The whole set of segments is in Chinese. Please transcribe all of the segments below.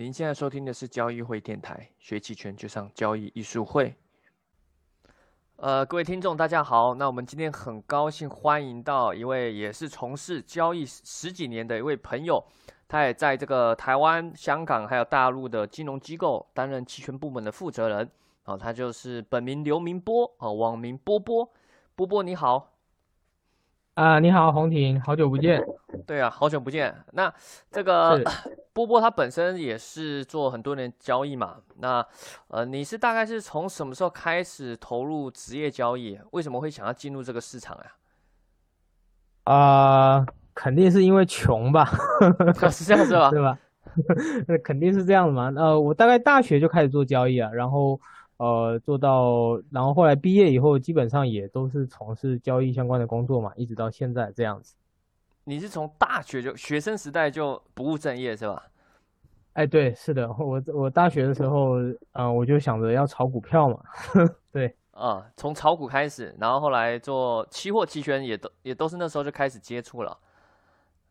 您现在收听的是交易会电台，学期权就上交易艺术会。呃，各位听众，大家好。那我们今天很高兴欢迎到一位也是从事交易十几年的一位朋友，他也在这个台湾、香港还有大陆的金融机构担任期权部门的负责人。哦，他就是本名刘明波，哦，网名波波。波波你好。啊，你好，红婷，好久不见。对啊，好久不见。那这个 波波他本身也是做很多年交易嘛。那呃，你是大概是从什么时候开始投入职业交易？为什么会想要进入这个市场呀？啊，肯定是因为穷吧？是这样是吧？对吧？那 肯定是这样的嘛。呃，我大概大学就开始做交易啊，然后。呃，做到，然后后来毕业以后，基本上也都是从事交易相关的工作嘛，一直到现在这样子。你是从大学就学生时代就不务正业是吧？哎，对，是的，我我大学的时候，嗯，我就想着要炒股票嘛，对，啊，从炒股开始，然后后来做期货期权，也都也都是那时候就开始接触了。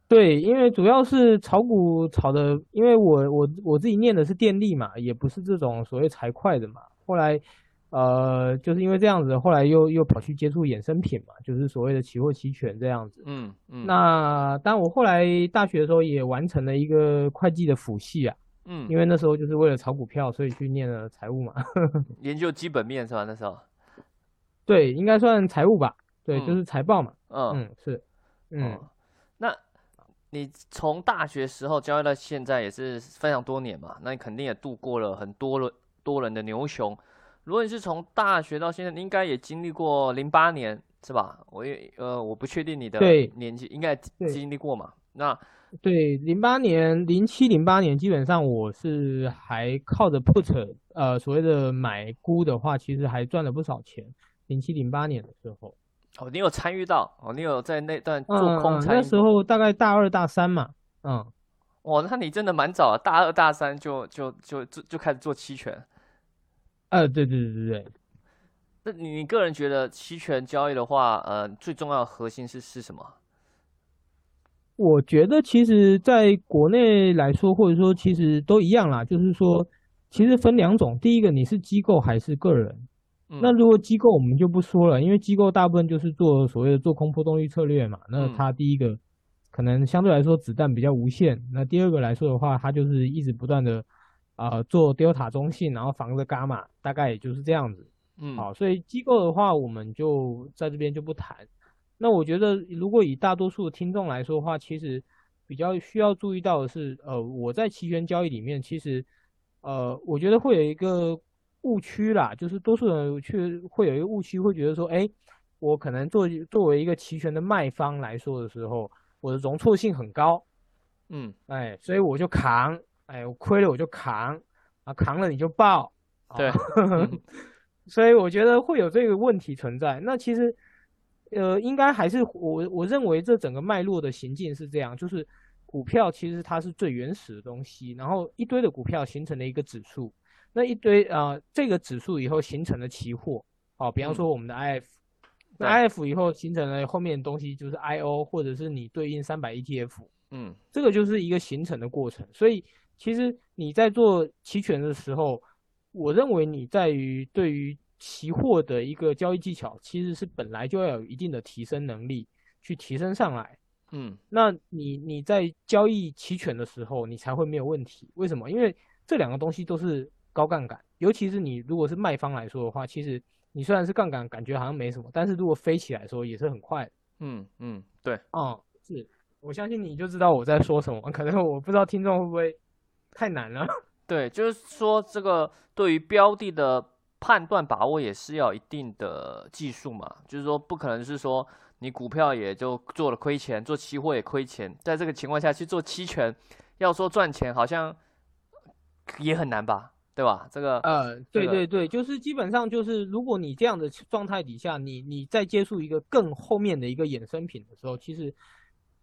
对，因为主要是炒股炒的，因为我我我自己念的是电力嘛，也不是这种所谓财会的嘛。后来，呃，就是因为这样子，后来又又跑去接触衍生品嘛，就是所谓的期货期权这样子。嗯嗯。那当我后来大学的时候也完成了一个会计的辅系啊。嗯。因为那时候就是为了炒股票，所以去念了财务嘛。研究基本面是吧？那时候。对，应该算财务吧。对，就是财报嘛。嗯嗯是。嗯。那你从大学时候交易到现在也是非常多年嘛？那你肯定也度过了很多轮。多人的牛熊，如果你是从大学到现在，你应该也经历过零八年是吧？我也呃，我不确定你的年纪，应该经历过嘛？那对零八年、零七、零八年，基本上我是还靠着 put，呃，所谓的买估的话，其实还赚了不少钱。零七、零八年的时候，哦，你有参与到哦，你有在那段做空参与？那时候大概大二大三嘛，嗯，哇，那你真的蛮早，大二大三就就就就就开始做期权。呃，对对对对对，那你你个人觉得期权交易的话，呃，最重要的核心是是什么？我觉得其实在国内来说，或者说其实都一样啦，就是说，其实分两种，第一个你是机构还是个人。那如果机构我们就不说了，因为机构大部分就是做所谓的做空波动率策略嘛，那它第一个可能相对来说子弹比较无限，那第二个来说的话，它就是一直不断的。啊，做 delta 中性，然后防着伽马，大概也就是这样子。嗯，好，所以机构的话，我们就在这边就不谈。那我觉得，如果以大多数听众来说的话，其实比较需要注意到的是，呃，我在期权交易里面，其实，呃，我觉得会有一个误区啦，就是多数人去会有一个误区，会觉得说，哎，我可能作作为一个期权的卖方来说的时候，我的容错性很高。嗯，哎，所以我就扛。哎，我亏了我就扛，啊，扛了你就爆，对，所以我觉得会有这个问题存在。那其实，呃，应该还是我我认为这整个脉络的行进是这样，就是股票其实它是最原始的东西，然后一堆的股票形成了一个指数，那一堆啊这个指数以后形成了期货，啊，比方说我们的 I F，那 I F 以后形成了后面的东西就是 I O，或者是你对应三百 E T F，嗯，这个就是一个形成的过程，所以。其实你在做期权的时候，我认为你在于对于期货的一个交易技巧，其实是本来就要有一定的提升能力去提升上来。嗯，那你你在交易期权的时候，你才会没有问题。为什么？因为这两个东西都是高杠杆，尤其是你如果是卖方来说的话，其实你虽然是杠杆，感觉好像没什么，但是如果飞起来说也是很快。嗯嗯，对，嗯，是我相信你就知道我在说什么，可能我不知道听众会不会。太难了，对，就是说这个对于标的的判断把握也是要一定的技术嘛，就是说不可能是说你股票也就做了亏钱，做期货也亏钱，在这个情况下去做期权，要说赚钱好像也很难吧，对吧？这个呃，对对对，就是基本上就是如果你这样的状态底下，你你再接触一个更后面的一个衍生品的时候，其实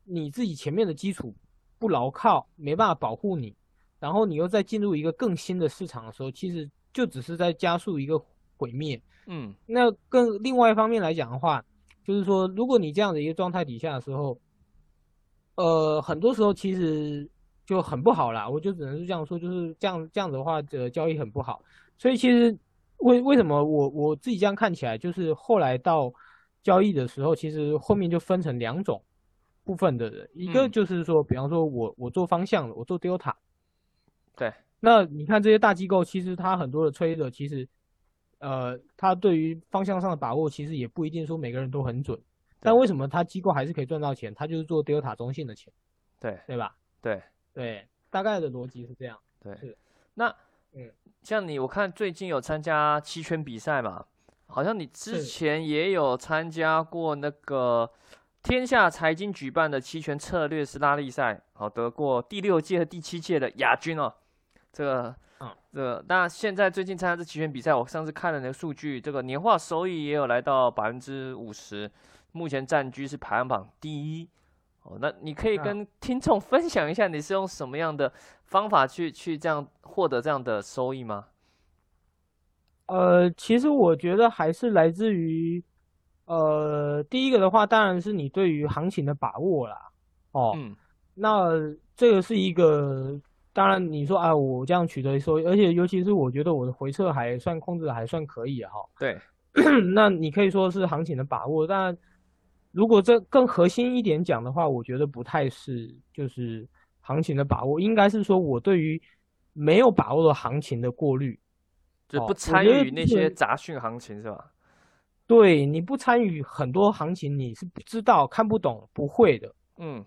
你自己前面的基础不牢靠，没办法保护你。然后你又再进入一个更新的市场的时候，其实就只是在加速一个毁灭。嗯，那更另外一方面来讲的话，就是说，如果你这样的一个状态底下的时候，呃，很多时候其实就很不好啦。我就只能是这样说，就是这样这样子的话，这交易很不好。所以其实为为什么我我自己这样看起来，就是后来到交易的时候，其实后面就分成两种部分的人，一个就是说，比方说我我做方向的，我做 Delta，对，那你看这些大机构，其实它很多的 trader 其实。呃，他对于方向上的把握，其实也不一定说每个人都很准。但为什么他机构还是可以赚到钱？他就是做 Delta 中性的钱，对对吧？对对，大概的逻辑是这样。对，是。那嗯，像你，我看最近有参加期权比赛嘛？好像你之前也有参加过那个天下财经举办的期权策略师拉力赛，好，得过第六届和第七届的亚军哦。这个。嗯这个那现在最近参加这期权比赛，我上次看了那个数据，这个年化收益也有来到百分之五十，目前占据是排行榜第一。哦，那你可以跟听众 分享一下，你是用什么样的方法去去这样获得这样的收益吗？呃，其实我觉得还是来自于，呃，第一个的话，当然是你对于行情的把握啦。哦，嗯，那这个是一个。当然，你说啊，我这样取得收益，而且尤其是我觉得我的回撤还算控制的还算可以哈。对，那你可以说是行情的把握，但如果这更核心一点讲的话，我觉得不太是，就是行情的把握，应该是说我对于没有把握的行情的过滤，就不参与那些杂讯行情是吧？对，你不参与很多行情，你是不知道、看不懂、不会的。嗯。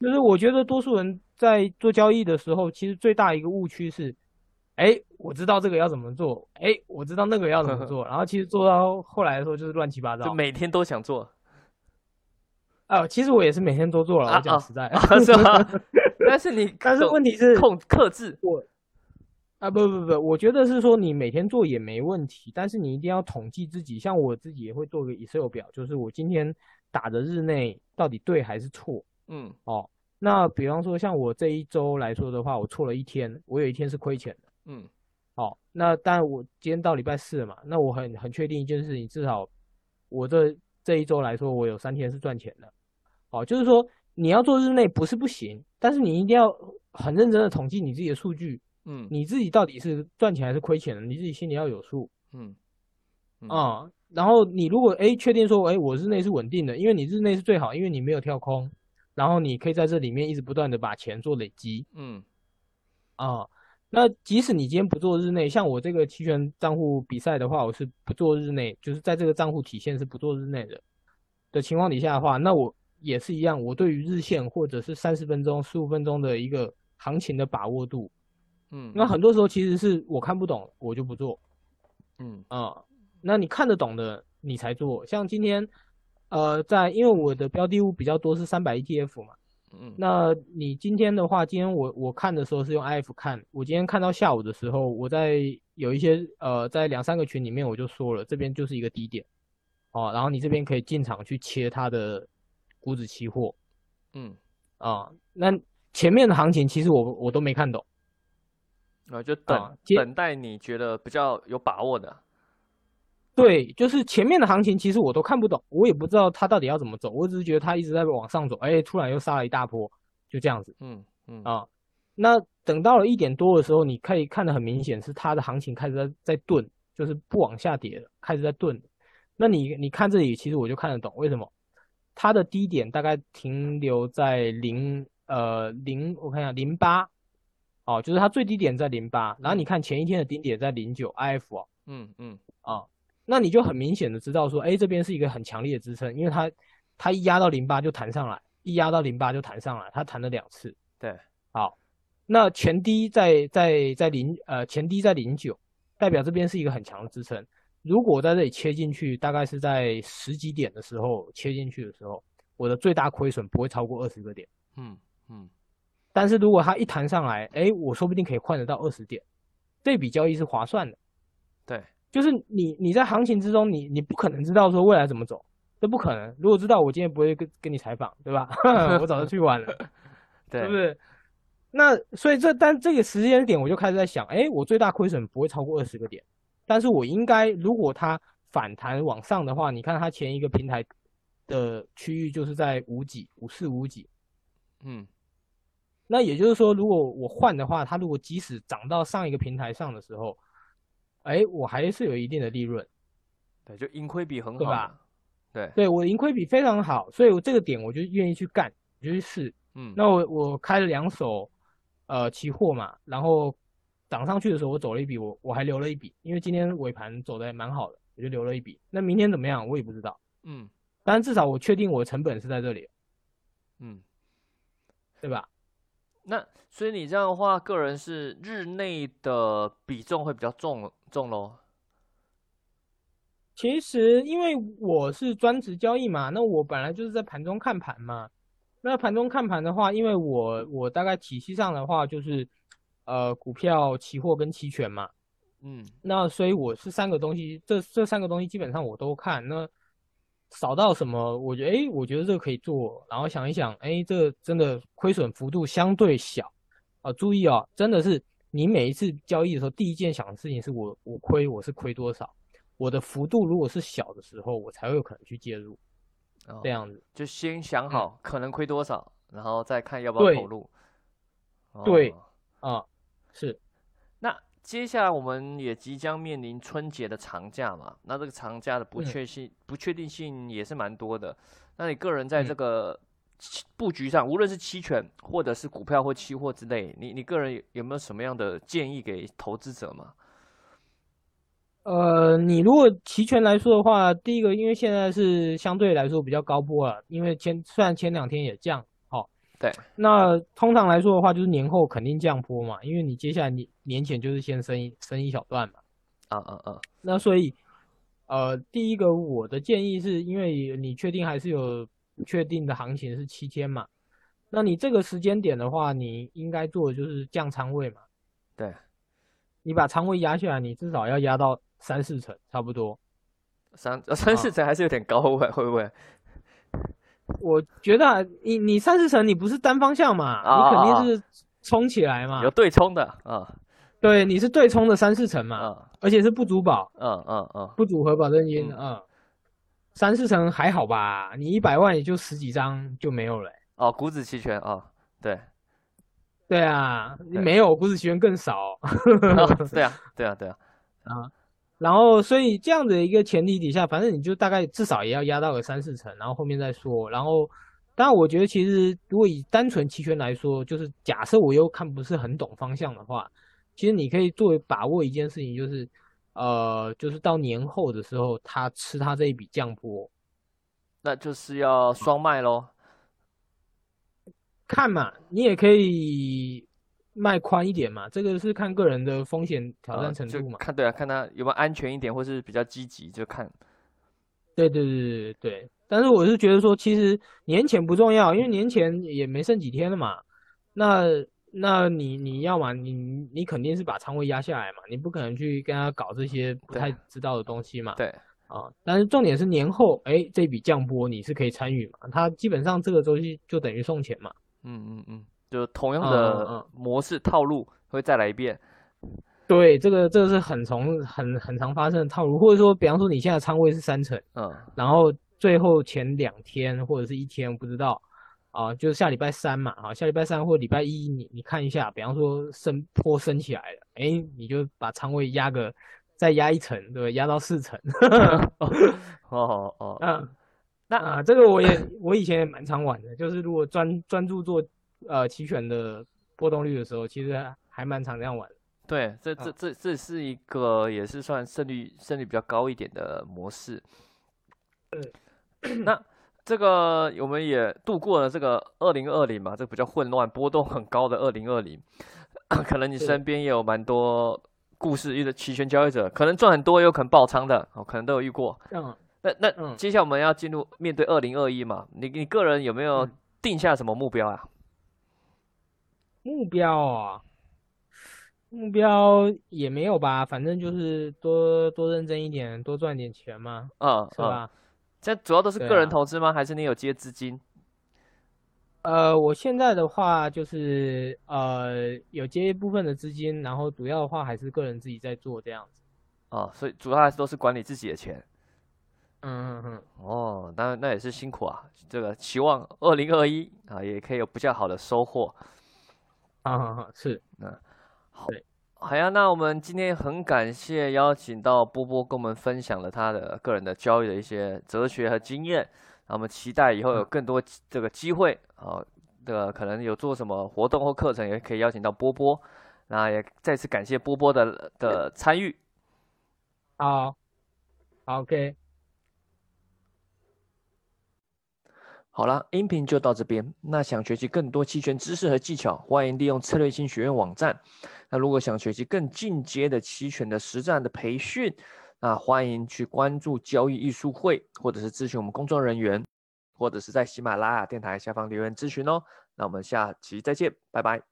就是我觉得多数人在做交易的时候，其实最大一个误区是，哎，我知道这个要怎么做，哎，我知道那个要怎么做，然后其实做到后来的时候就是乱七八糟，就每天都想做。啊，其实我也是每天都做了，我讲实在，是吗？但是你，但是问题是控克制我啊，不不不，我觉得是说你每天做也没问题，但是你一定要统计自己，像我自己也会做个 Excel 表，就是我今天打的日内到底对还是错。嗯，哦，那比方说像我这一周来说的话，我错了一天，我有一天是亏钱的。嗯，好，那但我今天到礼拜四了嘛，那我很很确定一件事情，至少我这这一周来说，我有三天是赚钱的。哦，就是说你要做日内不是不行，但是你一定要很认真的统计你自己的数据。嗯，你自己到底是赚钱还是亏钱的，你自己心里要有数。嗯，啊，然后你如果哎确定说哎我日内是稳定的，因为你日内是最好，因为你没有跳空。然后你可以在这里面一直不断的把钱做累积，嗯，啊，那即使你今天不做日内，像我这个期权账户比赛的话，我是不做日内，就是在这个账户体现是不做日内的的情况底下的话，那我也是一样，我对于日线或者是三十分钟、十五分钟的一个行情的把握度，嗯，那很多时候其实是我看不懂，我就不做，嗯。啊，那你看得懂的你才做，像今天。呃，在因为我的标的物比较多是三百 ETF 嘛，嗯，那你今天的话，今天我我看的时候是用 IF 看，我今天看到下午的时候，我在有一些呃，在两三个群里面我就说了，这边就是一个低点，哦，然后你这边可以进场去切它的股指期货，嗯，啊，那前面的行情其实我我都没看懂，啊，就等等待你觉得比较有把握的。对，就是前面的行情，其实我都看不懂，我也不知道它到底要怎么走，我只是觉得它一直在往上走，哎，突然又杀了一大波，就这样子，嗯嗯啊，那等到了一点多的时候，你可以看得很明显是它的行情开始在在顿，就是不往下跌了，开始在顿。那你你看这里，其实我就看得懂，为什么？它的低点大概停留在零呃零，我看一下零八，哦，就是它最低点在零八，然后你看前一天的顶点在零九，IF 哦，嗯嗯啊。那你就很明显的知道说，哎，这边是一个很强烈的支撑，因为它，它一压到零八就弹上来，一压到零八就弹上来，它弹了两次。对，好，那前低在在在零呃前低在零九，代表这边是一个很强的支撑。如果在这里切进去，大概是在十几点的时候切进去的时候，我的最大亏损不会超过二十个点。嗯嗯，但是如果它一弹上来，哎，我说不定可以换得到二十点，这笔交易是划算的。对。就是你，你在行情之中，你你不可能知道说未来怎么走，这不可能。如果知道，我今天不会跟跟你采访，对吧？我早就去玩了，对不对？那所以这但这个时间点，我就开始在想，哎，我最大亏损不会超过二十个点，但是我应该，如果它反弹往上的话，你看它前一个平台的区域就是在五几、五四、五几，嗯，那也就是说，如果我换的话，它如果即使涨到上一个平台上的时候，哎，我还是有一定的利润。对，就盈亏比很好，对吧？对，对我盈亏比非常好，所以我这个点我就愿意去干，我就去试。嗯，那我我开了两手，呃，期货嘛，然后涨上去的时候我走了一笔，我我还留了一笔，因为今天尾盘走的还蛮好的，我就留了一笔。那明天怎么样，我也不知道。嗯，但至少我确定我的成本是在这里。嗯，对吧？那所以你这样的话，个人是日内的比重会比较重重喽。其实因为我是专职交易嘛，那我本来就是在盘中看盘嘛。那盘中看盘的话，因为我我大概体系上的话就是，呃，股票、期货跟期权嘛。嗯。那所以我是三个东西，这这三个东西基本上我都看。那少到什么？我觉得，哎，我觉得这个可以做。然后想一想，哎，这个真的亏损幅度相对小啊。注意哦，真的是你每一次交易的时候，第一件想的事情是我我亏我是亏多少？我的幅度如果是小的时候，我才会有可能去介入。这样子，就先想好可能亏多少，然后再看要不要投入。对，啊，是。接下来我们也即将面临春节的长假嘛，那这个长假的不确性、不确定性也是蛮多的。那你个人在这个布局上，无论是期权或者是股票或期货之类，你你个人有没有什么样的建议给投资者吗？呃，你如果期权来说的话，第一个，因为现在是相对来说比较高波了，因为前虽然前两天也降。对，那通常来说的话，就是年后肯定降坡嘛，因为你接下来年年前就是先升一升一小段嘛。啊啊啊！那所以，呃，第一个我的建议是，因为你确定还是有确定的行情是七天嘛，那你这个时间点的话，你应该做的就是降仓位嘛。对，你把仓位压下来，你至少要压到三四成，差不多。三三四成还是有点高会会不会？我觉得你你三四成你不是单方向嘛，你肯定是冲起来嘛，有对冲的啊，对，你是对冲的三四成嘛，而且是不足保，嗯嗯嗯，不组合保证金，嗯，三四成还好吧，你一百万也就十几张就没有了，哦，股指期权哦，对，对啊，没有股指期权更少，对啊对啊对啊，啊。然后，所以这样的一个前提底下，反正你就大概至少也要压到个三四成，然后后面再说。然后，当然，我觉得其实如果以单纯期权来说，就是假设我又看不是很懂方向的话，其实你可以作为把握一件事情，就是呃，就是到年后的时候，他吃他这一笔降波，那就是要双卖喽。看嘛，你也可以。卖宽一点嘛，这个是看个人的风险挑战程度嘛。看对啊，看他有没有安全一点，或是比较积极，就看。对对对对对。但是我是觉得说，其实年前不重要，因为年前也没剩几天了嘛。那那你你要嘛，你你肯定是把仓位压下来嘛，你不可能去跟他搞这些不太知道的东西嘛。对啊，但是重点是年后，哎，这笔降波你是可以参与嘛？它基本上这个周期就等于送钱嘛。嗯嗯嗯。就同样的模式套路会再来一遍，对，这个这个是很从很很常发生的套路，或者说，比方说你现在仓位是三成，嗯，然后最后前两天或者是一天，不知道，啊，就是下礼拜三嘛，啊，下礼拜三或礼拜一，你你看一下，比方说升坡升起来了，哎，你就把仓位压个再压一层，对压到四层，哦哦，嗯，那啊，这个我也我以前也蛮常玩的，就是如果专专注做。呃，期权的波动率的时候，其实还蛮常这样玩。对，这这这这是一个也是算胜率胜率比较高一点的模式。那这个我们也度过了这个二零二零嘛，这个比较混乱、波动很高的二零二零。可能你身边也有蛮多故事，一个期权交易者，可能赚很多，也有可能爆仓的，哦，可能都有遇过。嗯。那那接下来我们要进入面对二零二一嘛？你你个人有没有定下什么目标啊？目标啊，目标也没有吧，反正就是多多认真一点，多赚点钱嘛，嗯，是吧？这主要都是个人投资吗？还是你有接资金？呃，我现在的话就是呃有接一部分的资金，然后主要的话还是个人自己在做这样子。哦，所以主要还是都是管理自己的钱。嗯嗯嗯。哦，那那也是辛苦啊。这个期望二零二一啊，也可以有比较好的收获。好好好，是，那好，好呀。那我们今天很感谢邀请到波波跟我们分享了他的个人的交易的一些哲学和经验。那我们期待以后有更多这个机会啊，这个可能有做什么活动或课程，也可以邀请到波波。那也再次感谢波波的的参与。好，OK。好了，音频就到这边。那想学习更多期权知识和技巧，欢迎利用策略性学院网站。那如果想学习更进阶的期权的实战的培训，那欢迎去关注交易艺术会，或者是咨询我们工作人员，或者是在喜马拉雅电台下方留言咨询哦。那我们下期再见，拜拜。